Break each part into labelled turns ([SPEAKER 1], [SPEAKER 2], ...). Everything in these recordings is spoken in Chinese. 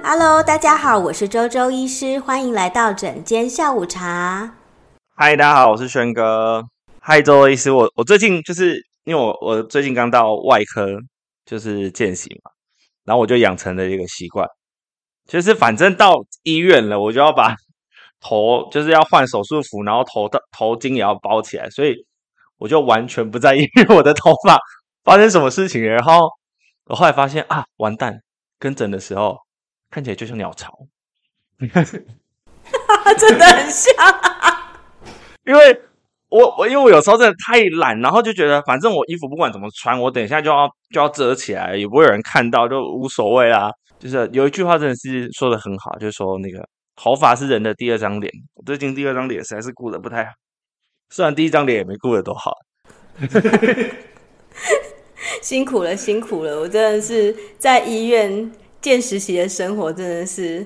[SPEAKER 1] Hello，大家好，我是周周医师，欢迎来到整间下午茶。
[SPEAKER 2] 嗨，大家好，我是轩哥。嗨，周周医师，我我最近就是因为我我最近刚到外科，就是见习嘛，然后我就养成了一个习惯，就是反正到医院了，我就要把头就是要换手术服，然后头的头巾也要包起来，所以我就完全不在意 我的头发发生什么事情。然后我后来发现啊，完蛋，跟诊的时候。看起来就像鸟巢，
[SPEAKER 1] 真的很像。
[SPEAKER 2] 因为我我因为我有时候真的太懒，然后就觉得反正我衣服不管怎么穿，我等一下就要就要遮起来，也不会有人看到，就无所谓啦。就是有一句话真的是说的很好，就是说那个头发是人的第二张脸。我最近第二张脸实在是顾得不太好，虽然第一张脸也没顾得多好。
[SPEAKER 1] 辛苦了，辛苦了，我真的是在医院。见实习的生活真的是，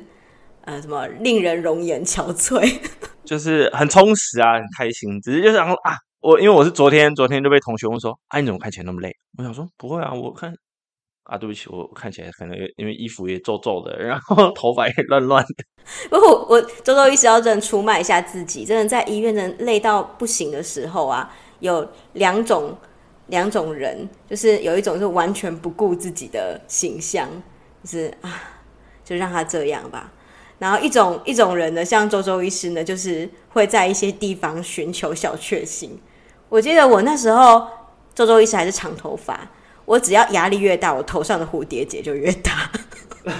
[SPEAKER 1] 呃，什么令人容颜憔悴，
[SPEAKER 2] 就是很充实啊，很开心。只是就是然后啊，我因为我是昨天昨天就被同学问说，啊，你怎么看起来那么累？我想说不会啊，我看啊，对不起，我看起来可能因为衣服也皱皱的，然后 头发也乱乱的。
[SPEAKER 1] 不过我周周医师要真的出卖一下自己，真的在医院真的累到不行的时候啊，有两种两种人，就是有一种是完全不顾自己的形象。就是啊，就让他这样吧。然后一种一种人呢，像周周医师呢，就是会在一些地方寻求小确幸。我记得我那时候周周医师还是长头发，我只要压力越大，我头上的蝴蝶结就越大，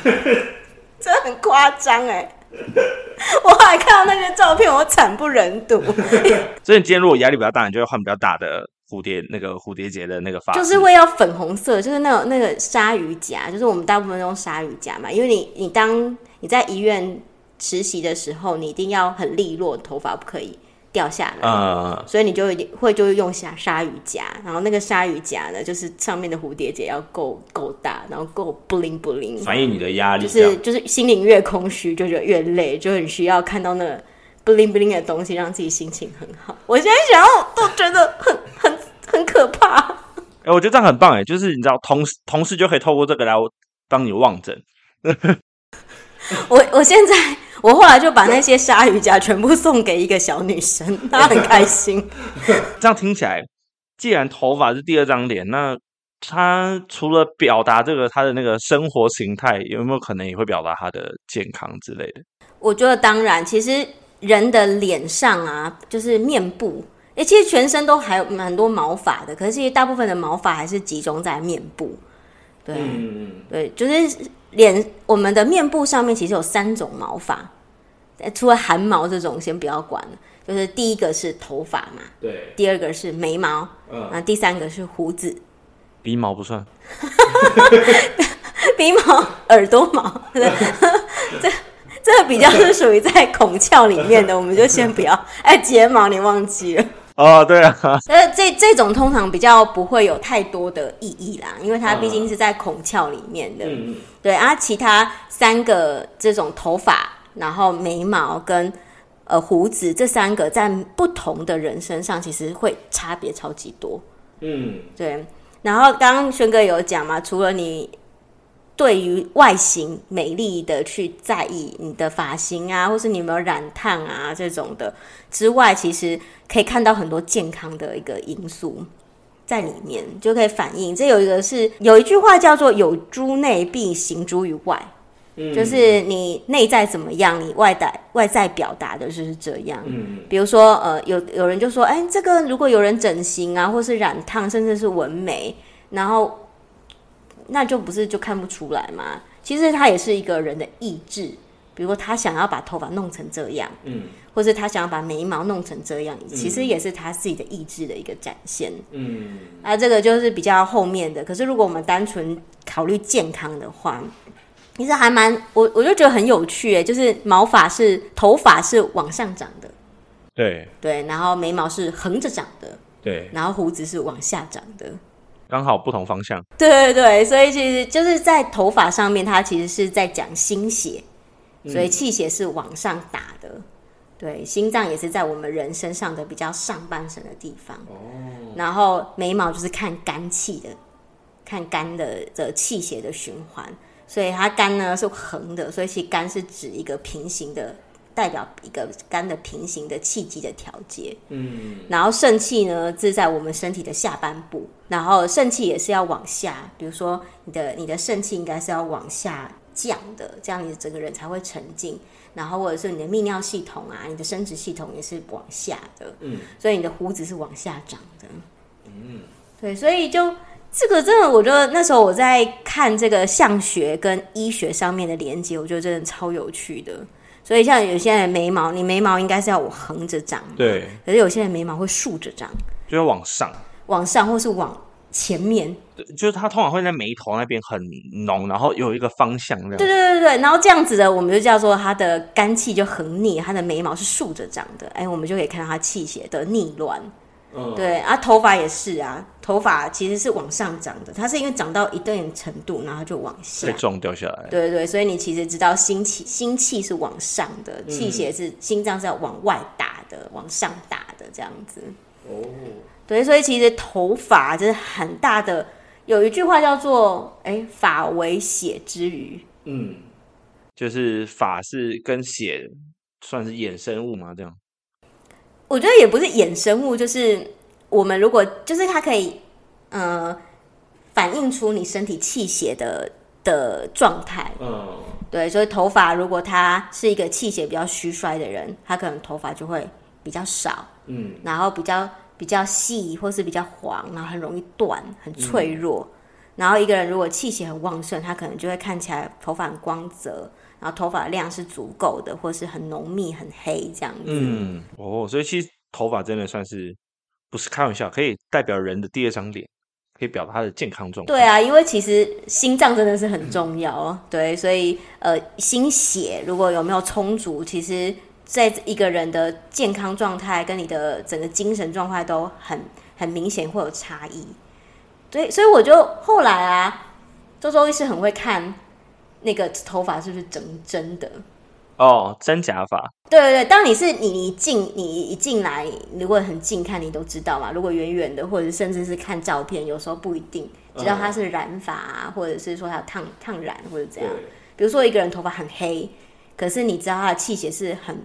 [SPEAKER 1] 真的很夸张哎！我还看到那些照片，我惨不忍睹。
[SPEAKER 2] 所以你今天如果压力比较大，你就会换比较大的。蝴蝶那个蝴蝶结的那个发，
[SPEAKER 1] 就是会要粉红色，就是那种那个鲨鱼夹，就是我们大部分用鲨鱼夹嘛。因为你你当你在医院实习的时候，你一定要很利落，头发不可以掉下来，嗯，所以你就会就用下鲨鱼夹，然后那个鲨鱼夹呢，就是上面的蝴蝶结要够够大，然后够 bling bling，
[SPEAKER 2] 反映你的压力，
[SPEAKER 1] 就是就是心灵越空虚，就觉得越累，就很需要看到那个 bling bling 的东西，让自己心情很好。我现在想要都觉得很很。很可怕，
[SPEAKER 2] 哎、欸，我觉得这样很棒，哎，就是你知道，同事同事就可以透过这个来帮你望诊。
[SPEAKER 1] 我我现在，我后来就把那些鲨鱼夹全部送给一个小女生，她很开心。
[SPEAKER 2] 这样听起来，既然头发是第二张脸，那她除了表达这个她的那个生活形态，有没有可能也会表达她的健康之类的？
[SPEAKER 1] 我觉得当然，其实人的脸上啊，就是面部。哎，其实全身都还有蛮多毛发的，可是其实大部分的毛发还是集中在面部。对，嗯、对，就是脸，我们的面部上面其实有三种毛发，除了汗毛这种先不要管，就是第一个是头发嘛，
[SPEAKER 2] 对，
[SPEAKER 1] 第二个是眉毛，嗯，那第三个是胡子，
[SPEAKER 2] 鼻毛不算，
[SPEAKER 1] 鼻毛、耳朵毛，对 这这个比较是属于在孔窍里面的，我们就先不要。哎，睫毛你忘记了。
[SPEAKER 2] 哦，对啊，
[SPEAKER 1] 呃，这这种通常比较不会有太多的意义啦，因为它毕竟是在孔窍里面的。嗯，对啊，其他三个这种头发，然后眉毛跟呃胡子这三个，在不同的人身上其实会差别超级多。嗯，对。然后刚刚轩哥有讲嘛，除了你。对于外形美丽的去在意你的发型啊，或是你有没有染烫啊这种的之外，其实可以看到很多健康的一个因素在里面，就可以反映。这有一个是有一句话叫做“有诸内必行诸于外”，嗯，就是你内在怎么样，你外在外在表达的就是这样。嗯，比如说呃，有有人就说，哎，这个如果有人整形啊，或是染烫，甚至是纹眉，然后。那就不是就看不出来吗？其实他也是一个人的意志，比如说他想要把头发弄成这样，嗯，或是他想要把眉毛弄成这样，其实也是他自己的意志的一个展现，嗯，那，这个就是比较后面的。可是如果我们单纯考虑健康的话，其实还蛮我我就觉得很有趣诶，就是毛发是头发是往上长的，
[SPEAKER 2] 对。
[SPEAKER 1] 对，然后眉毛是横着长的，
[SPEAKER 2] 对，
[SPEAKER 1] 然后胡子是往下长的。
[SPEAKER 2] 刚好不同方向，
[SPEAKER 1] 对对对，所以其实就是在头发上面，它其实是在讲心血，所以气血是往上打的，对，心脏也是在我们人身上的比较上半身的地方。哦。然后眉毛就是看肝气的，看肝的的气血的循环，所以它肝呢是横的，所以其实肝是指一个平行的，代表一个肝的平行的气机的调节。嗯。然后肾气呢是在我们身体的下半部，然后肾气也是要往下，比如说你的你的肾气应该是要往下降的，这样你的整个人才会沉静。然后或者是你的泌尿系统啊，你的生殖系统也是往下的，嗯，所以你的胡子是往下长的，嗯，对，所以就这个真的，我觉得那时候我在看这个相学跟医学上面的连接，我觉得真的超有趣的。所以像有些人眉毛，你眉毛应该是要我横着长，
[SPEAKER 2] 对，
[SPEAKER 1] 可是有些人眉毛会竖着长，
[SPEAKER 2] 就要往上，
[SPEAKER 1] 往上或是往。前面，
[SPEAKER 2] 对，就是它通常会在眉头那边很浓，然后有一个方向这样。
[SPEAKER 1] 对对对对，然后这样子的，我们就叫做它的肝气就横逆，它的眉毛是竖着长的，哎，我们就可以看到它气血的逆乱。嗯，对啊，头发也是啊，头发其实是往上长的，它是因为长到一定程度，然后就往下，
[SPEAKER 2] 被撞掉下来。
[SPEAKER 1] 对对对，所以你其实知道心气，心气是往上的，气血是、嗯、心脏是要往外打的，往上打的这样子。哦。对，所以其实头发就是很大的。有一句话叫做“哎，发为血之余”，
[SPEAKER 2] 嗯，就是发是跟血算是衍生物吗？这样？
[SPEAKER 1] 我觉得也不是衍生物，就是我们如果就是它可以，呃，反映出你身体气血的的状态。嗯，对，所以头发如果他是一个气血比较虚衰的人，他可能头发就会比较少，嗯，然后比较。比较细或是比较黄，然后很容易断，很脆弱。嗯、然后一个人如果气血很旺盛，他可能就会看起来头发很光泽，然后头发的量是足够的，或是很浓密、很黑这样子。嗯，
[SPEAKER 2] 哦，所以其实头发真的算是不是开玩笑，可以代表人的第二张脸，可以表达他的健康状况。
[SPEAKER 1] 对啊，因为其实心脏真的是很重要，嗯、对，所以呃，心血如果有没有充足，其实。在一个人的健康状态跟你的整个精神状态都很很明显会有差异，对，所以我就后来啊，周周医师很会看那个头发是不是整真的。
[SPEAKER 2] 哦，真假发，
[SPEAKER 1] 对对对，当你是你一进你一进来，如果很近看你都知道嘛，如果远远的或者甚至是看照片，有时候不一定知道他是染发啊，或者是说他烫烫染或者怎样，比如说一个人头发很黑，可是你知道他的气血是很。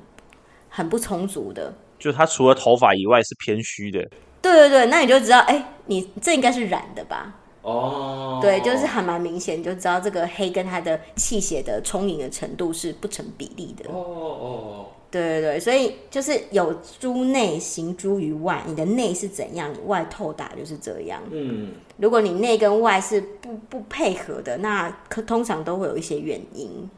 [SPEAKER 1] 很不充足的，
[SPEAKER 2] 就他除了头发以外是偏虚的。
[SPEAKER 1] 对对对，那你就知道，哎、欸，你这应该是染的吧？哦，对，就是还蛮明显，你就知道这个黑跟他的气血的充盈的程度是不成比例的。哦哦哦，对对对，所以就是有诸内行诸于外，你的内是怎样，你外透达就是这样。嗯，如果你内跟外是不不配合的，那可通常都会有一些原因。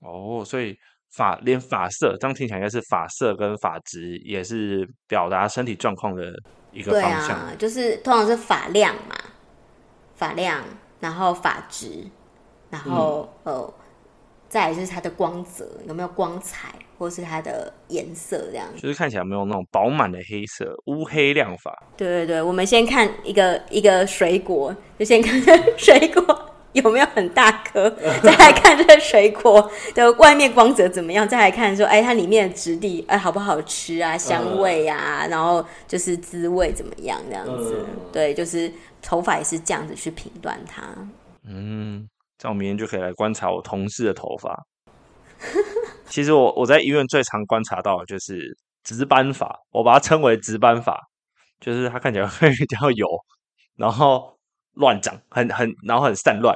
[SPEAKER 2] 哦，所以。发连发色，这样听起来应该是发色跟发质也是表达身体状况的一个方向。
[SPEAKER 1] 就是通常是发量嘛，发量，然后发质，然后、嗯、呃，再来就是它的光泽有没有光彩，或是它的颜色这样。
[SPEAKER 2] 就是看起来有没有那种饱满的黑色，乌黑亮发。
[SPEAKER 1] 对对对，我们先看一个一个水果，就先看 水果。有没有很大颗？再来看这个水果的外面光泽怎么样？再来看说，哎，它里面的质地，哎，好不好吃啊？香味啊，然后就是滋味怎么样？这样子，对，就是头发也是这样子去评断它。
[SPEAKER 2] 嗯，这样我明天就可以来观察我同事的头发。其实我我在医院最常观察到的就是值班法，我把它称为值班法，就是它看起来会比较油，然后。乱长，很很，然后很散乱，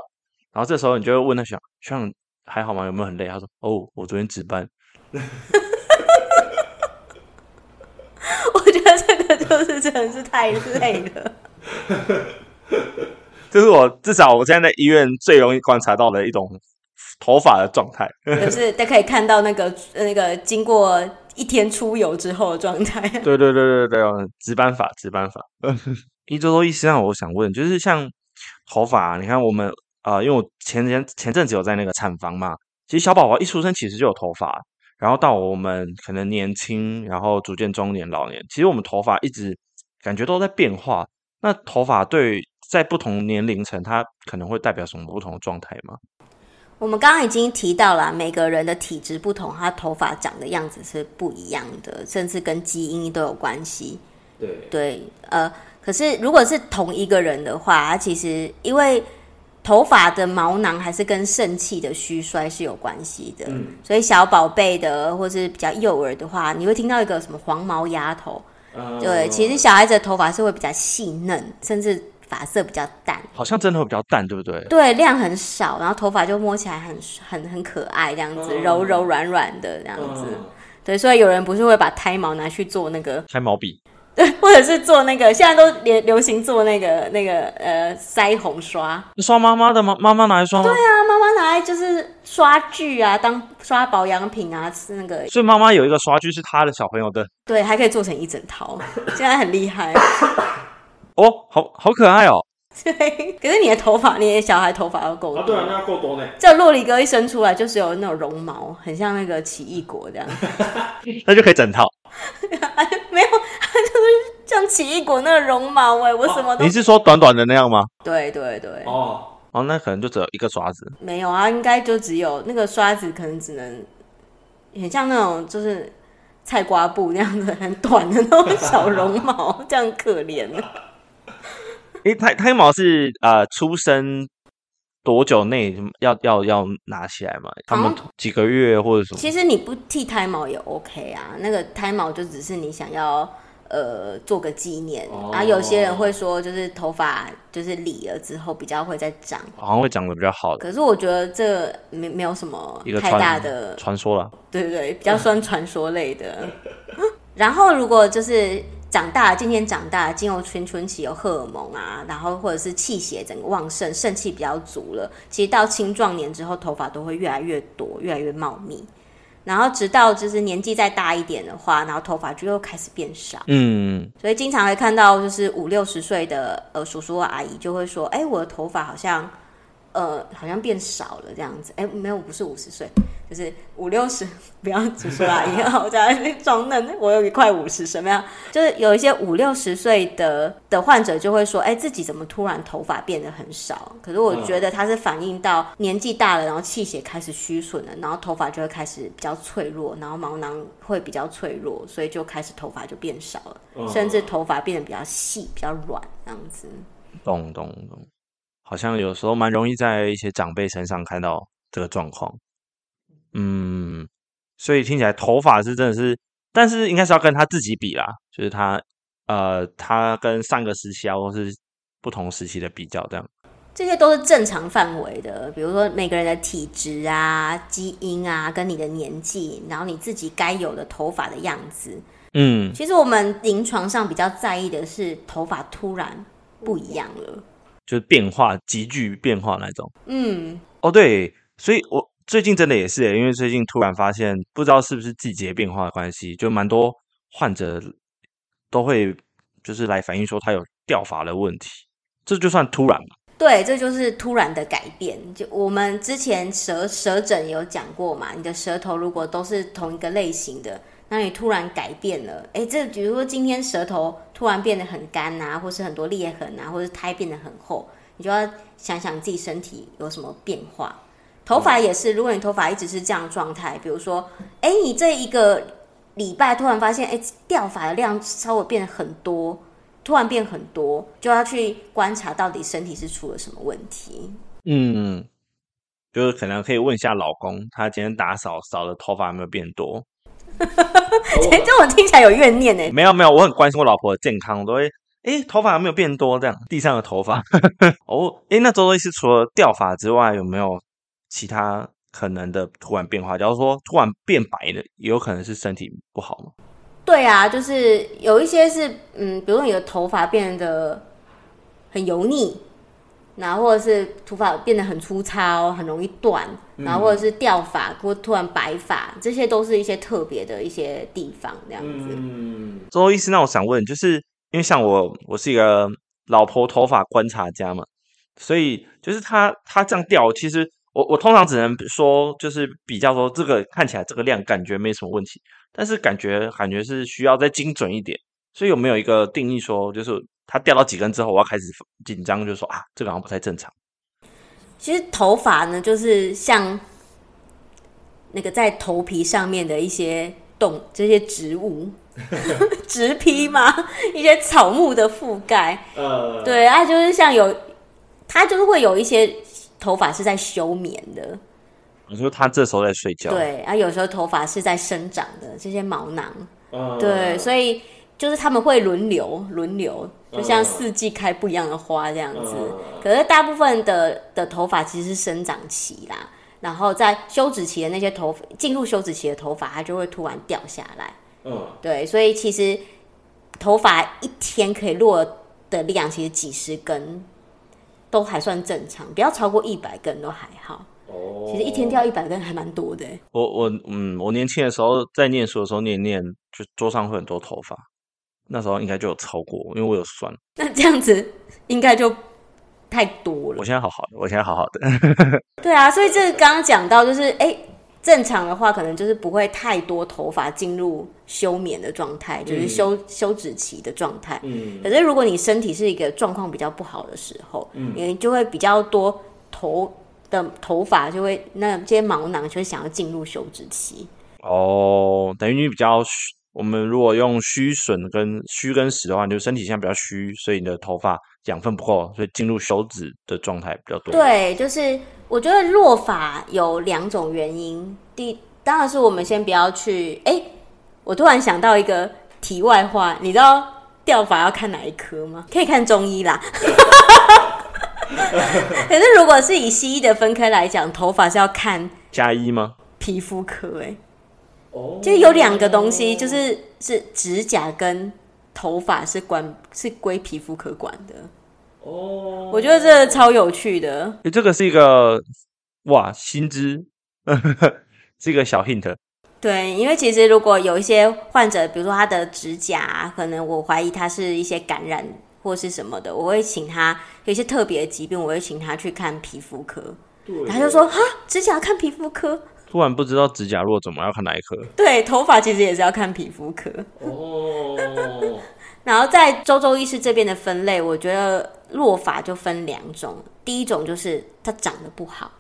[SPEAKER 2] 然后这时候你就会问他，想像还好吗？有没有很累？他说：哦，我昨天值班。
[SPEAKER 1] 我觉得这个就是真的是太累了。
[SPEAKER 2] 这是我至少我现在在医院最容易观察到的一种头发的状态，
[SPEAKER 1] 就是大家可以看到那个那个经过一天出游之后的状态。
[SPEAKER 2] 对对对对对，值班法，值班发。一周多医师，让我想问，就是像头发、啊，你看我们啊、呃，因为我前前前阵子有在那个产房嘛，其实小宝宝一出生其实就有头发，然后到我们可能年轻，然后逐渐中年、老年，其实我们头发一直感觉都在变化。那头发对在不同年龄层，它可能会代表什么不同的状态吗？
[SPEAKER 1] 我们刚刚已经提到了，每个人的体质不同，他头发长的样子是不一样的，甚至跟基因都有关系。
[SPEAKER 2] 对
[SPEAKER 1] 对，呃，可是如果是同一个人的话，他其实因为头发的毛囊还是跟肾气的虚衰是有关系的，嗯，所以小宝贝的或是比较幼儿的话，你会听到一个什么黄毛丫头，嗯，对，其实小孩子的头发是会比较细嫩，甚至。发色比较淡，
[SPEAKER 2] 好像真的会比较淡，对不对？
[SPEAKER 1] 对，量很少，然后头发就摸起来很很很可爱，这样子、嗯、柔柔软软的这样子。嗯、对，所以有人不是会把胎毛拿去做那个
[SPEAKER 2] 胎毛笔，
[SPEAKER 1] 对，或者是做那个，现在都流流行做那个那个呃腮红刷，
[SPEAKER 2] 刷妈妈的吗？妈妈拿来刷吗？
[SPEAKER 1] 对啊，妈妈拿来就是刷具啊，当刷保养品啊，是那个。
[SPEAKER 2] 所以妈妈有一个刷具是她的小朋友的，
[SPEAKER 1] 对，还可以做成一整套，现在很厉害。
[SPEAKER 2] 哦，好好可爱哦！
[SPEAKER 1] 对，可是你的头发，你的小孩头发要够多。
[SPEAKER 2] 啊，对啊，那要够多呢。
[SPEAKER 1] 这洛里哥一生出来就是有那种绒毛，很像那个奇异果这样。
[SPEAKER 2] 那就可以整套。
[SPEAKER 1] 没有，像奇异果那个绒毛哎，我什么都。
[SPEAKER 2] 你是说短短的那样吗？
[SPEAKER 1] 对对对。
[SPEAKER 2] 哦哦，那可能就只有一个刷子。
[SPEAKER 1] 没有啊，应该就只有那个刷子，可能只能很像那种就是菜瓜布那样子，很短的那种小绒毛，这样可怜
[SPEAKER 2] 诶，胎胎毛是呃，出生多久内要要要拿起来嘛？他们几个月或者什么？
[SPEAKER 1] 其实你不剃胎毛也 OK 啊，那个胎毛就只是你想要呃做个纪念。然啊、有些人会说，就是头发就是理了之后比较会再长，
[SPEAKER 2] 好像会长得比较好。
[SPEAKER 1] 可是我觉得这没没有什么太大的
[SPEAKER 2] 传说了。
[SPEAKER 1] 对对对，比较算传说类的。然后如果就是。长大，今天长大，进入青春期有荷尔蒙啊，然后或者是气血整个旺盛，肾气比较足了。其实到青壮年之后，头发都会越来越多，越来越茂密。然后直到就是年纪再大一点的话，然后头发就又开始变少。嗯，所以经常会看到就是五六十岁的呃叔叔阿姨就会说：“哎，我的头发好像呃好像变少了这样子。”哎，没有，不是五十岁。就是五六十，不要只说阿姨，我在装嫩。我有一块五十，什么样？就是有一些五六十岁的的患者就会说：“哎、欸，自己怎么突然头发变得很少？”可是我觉得他是反映到年纪大了，然后气血开始虚损了，然后头发就会开始比较脆弱，然后毛囊会比较脆弱，所以就开始头发就变少了，甚至头发变得比较细、比较软，这样子。
[SPEAKER 2] 懂懂懂，好像有时候蛮容易在一些长辈身上看到这个状况。嗯，所以听起来头发是真的是，但是应该是要跟他自己比啦，就是他呃，他跟上个时期啊，或是不同时期的比较，这样，
[SPEAKER 1] 这些都是正常范围的。比如说每个人的体质啊、基因啊，跟你的年纪，然后你自己该有的头发的样子。嗯，其实我们临床上比较在意的是头发突然不一样了，
[SPEAKER 2] 就是变化急剧变化那种。嗯，哦对，所以我。最近真的也是，因为最近突然发现，不知道是不是季节变化的关系，就蛮多患者都会就是来反映说他有掉发的问题，这就算突然吗？
[SPEAKER 1] 对，这就是突然的改变。就我们之前舌舌诊有讲过嘛，你的舌头如果都是同一个类型的，那你突然改变了，哎，这比如说今天舌头突然变得很干啊，或是很多裂痕啊，或是苔变得很厚，你就要想想自己身体有什么变化。头发也是，如果你头发一直是这样状态，比如说，哎，你这一个礼拜突然发现，哎，掉发的量稍微变得很多，突然变很多，就要去观察到底身体是出了什么问题。
[SPEAKER 2] 嗯，就是可能可以问一下老公，他今天打扫扫的头发有没有变多？
[SPEAKER 1] 这种听起来有怨念呢？
[SPEAKER 2] 没有没有，我很关心我老婆的健康，我都会，哎，头发有没有变多？这样地上的头发。哦，哎，那周周医师除了掉发之外，有没有？其他可能的突然变化，假如说突然变白的，也有可能是身体不好吗？
[SPEAKER 1] 对啊，就是有一些是，嗯，比如说你的头发变得很油腻，然后或者是头发变得很粗糙，很容易断，然后或者是掉发或突然白发，这些都是一些特别的一些地方，这样子。嗯，
[SPEAKER 2] 周周医师，那我想问，就是因为像我，我是一个老婆头发观察家嘛，所以就是他他这样掉，其实。我我通常只能说，就是比较说这个看起来这个量感觉没什么问题，但是感觉感觉是需要再精准一点。所以有没有一个定义说，就是它掉到几根之后，我要开始紧张，就说啊，这个好像不太正常。
[SPEAKER 1] 其实头发呢，就是像那个在头皮上面的一些动这些植物，植皮吗？一些草木的覆盖。呃，对啊，就是像有，它就是会有一些头发是在休眠的。
[SPEAKER 2] 你说他这时候在睡觉？
[SPEAKER 1] 对啊，有时候头发是在生长的这些毛囊。呃，对，所以就是他们会轮流轮流。就像四季开不一样的花这样子，嗯、可是大部分的的头发其实是生长期啦，然后在休止期的那些头发，进入休止期的头发，它就会突然掉下来。嗯，对，所以其实头发一天可以落的量，其实几十根都还算正常，不要超过一百根都还好。哦，其实一天掉一百根还蛮多的。
[SPEAKER 2] 我我嗯，我年轻的时候在念书的时候念念，就桌上会很多头发。那时候应该就有超过，因为我有算。
[SPEAKER 1] 那这样子应该就太多了。
[SPEAKER 2] 我现在好好的，我现在好好的。
[SPEAKER 1] 对啊，所以这刚刚讲到，就是哎、欸，正常的话可能就是不会太多头发进入休眠的状态，就是休、嗯、休止期的状态。嗯。可是如果你身体是一个状况比较不好的时候，嗯，你就会比较多头的头发就会那这些毛囊就会想要进入休止期。
[SPEAKER 2] 哦，等于你比较。我们如果用虚损跟虚跟实的话，你就身体现在比较虚，所以你的头发养分不够，所以进入休止的状态比较多。
[SPEAKER 1] 对，就是我觉得落发有两种原因。第，当然是我们先不要去。哎，我突然想到一个题外话，你知道掉发要看哪一科吗？可以看中医啦。可是如果是以西医的分科来讲，头发是要看
[SPEAKER 2] 加医吗？
[SPEAKER 1] 皮肤科哎。就有两个东西，就是是指甲跟头发是管是归皮肤科管的。哦，我觉得这个超有趣的。
[SPEAKER 2] 这个是一个哇新知，是一个小 hint。
[SPEAKER 1] 对，因为其实如果有一些患者，比如说他的指甲，可能我怀疑他是一些感染或是什么的，我会请他有一些特别的疾病，我会请他去看皮肤科。对，他就说哈，指甲看皮肤科。
[SPEAKER 2] 突然不知道指甲落怎么要看哪一科？
[SPEAKER 1] 对，头发其实也是要看皮肤科。哦。然后在周周医师这边的分类，我觉得落发就分两种。第一种就是它长得不好，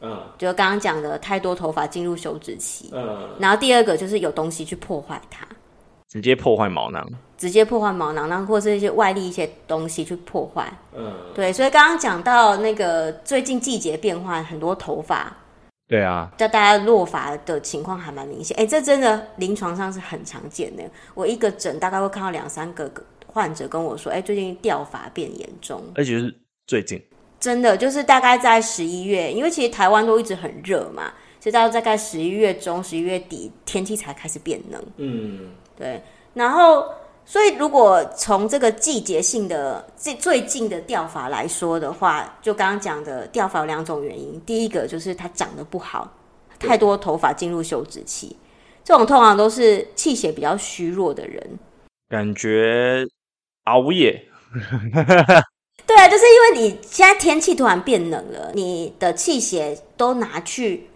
[SPEAKER 1] 嗯，就刚刚讲的太多头发进入休止期。嗯。然后第二个就是有东西去破坏它，
[SPEAKER 2] 直接破坏毛囊，
[SPEAKER 1] 直接破坏毛囊，然后或是一些外力一些东西去破坏。嗯。对，所以刚刚讲到那个最近季节变换，很多头发。
[SPEAKER 2] 对啊，
[SPEAKER 1] 但大家落发的情况还蛮明显，哎，这真的临床上是很常见的。我一个诊大概会看到两三个患者跟我说，哎，最近掉发变严重，
[SPEAKER 2] 而且是最近，
[SPEAKER 1] 真的就是大概在十一月，因为其实台湾都一直很热嘛，直到大概十一月中、十一月底天气才开始变冷。嗯，对，然后。所以，如果从这个季节性的最最近的掉法来说的话，就刚刚讲的掉法有两种原因。第一个就是它长得不好，太多头发进入休止期，这种通常都是气血比较虚弱的人，
[SPEAKER 2] 感觉熬夜。
[SPEAKER 1] 对啊，就是因为你现在天气突然变冷了，你的气血都拿去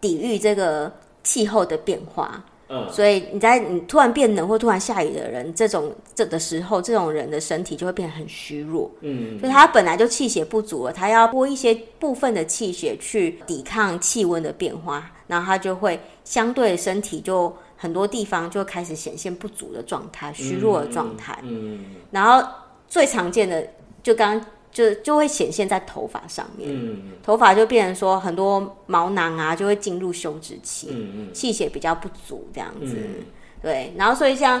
[SPEAKER 1] 抵御这个气候的变化。嗯，所以你在你突然变冷或突然下雨的人，这种这的时候，这种人的身体就会变得很虚弱。嗯，所以他本来就气血不足了，他要拨一些部分的气血去抵抗气温的变化，然后他就会相对身体就很多地方就开始显现不足的状态，虚弱的状态。嗯，然后最常见的就刚刚。就就会显现在头发上面，嗯、头发就变成说很多毛囊啊，就会进入休止期，嗯、气血比较不足这样子，嗯、对，然后所以像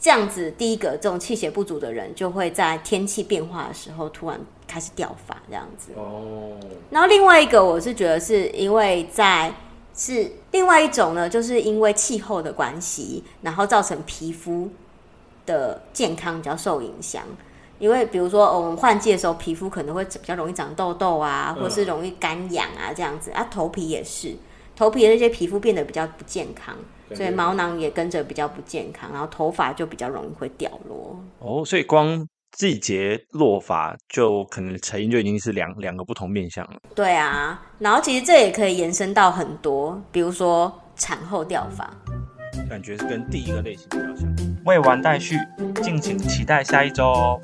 [SPEAKER 1] 这样子，第一个这种气血不足的人，就会在天气变化的时候突然开始掉发这样子。哦，然后另外一个我是觉得是因为在是另外一种呢，就是因为气候的关系，然后造成皮肤的健康比较受影响。因为比如说，我们换季的时候，皮肤可能会比较容易长痘痘啊，或是容易干痒啊，这样子。啊，头皮也是，头皮的那些皮肤变得比较不健康，所以毛囊也跟着比较不健康，然后头发就比较容易会掉落。
[SPEAKER 2] 哦，所以光季节落发就可能成因就已经是两两个不同面向了。
[SPEAKER 1] 对啊，然后其实这也可以延伸到很多，比如说产后掉发，
[SPEAKER 2] 感觉是跟第一个类型比较像。未完待续，敬请期待下一周哦。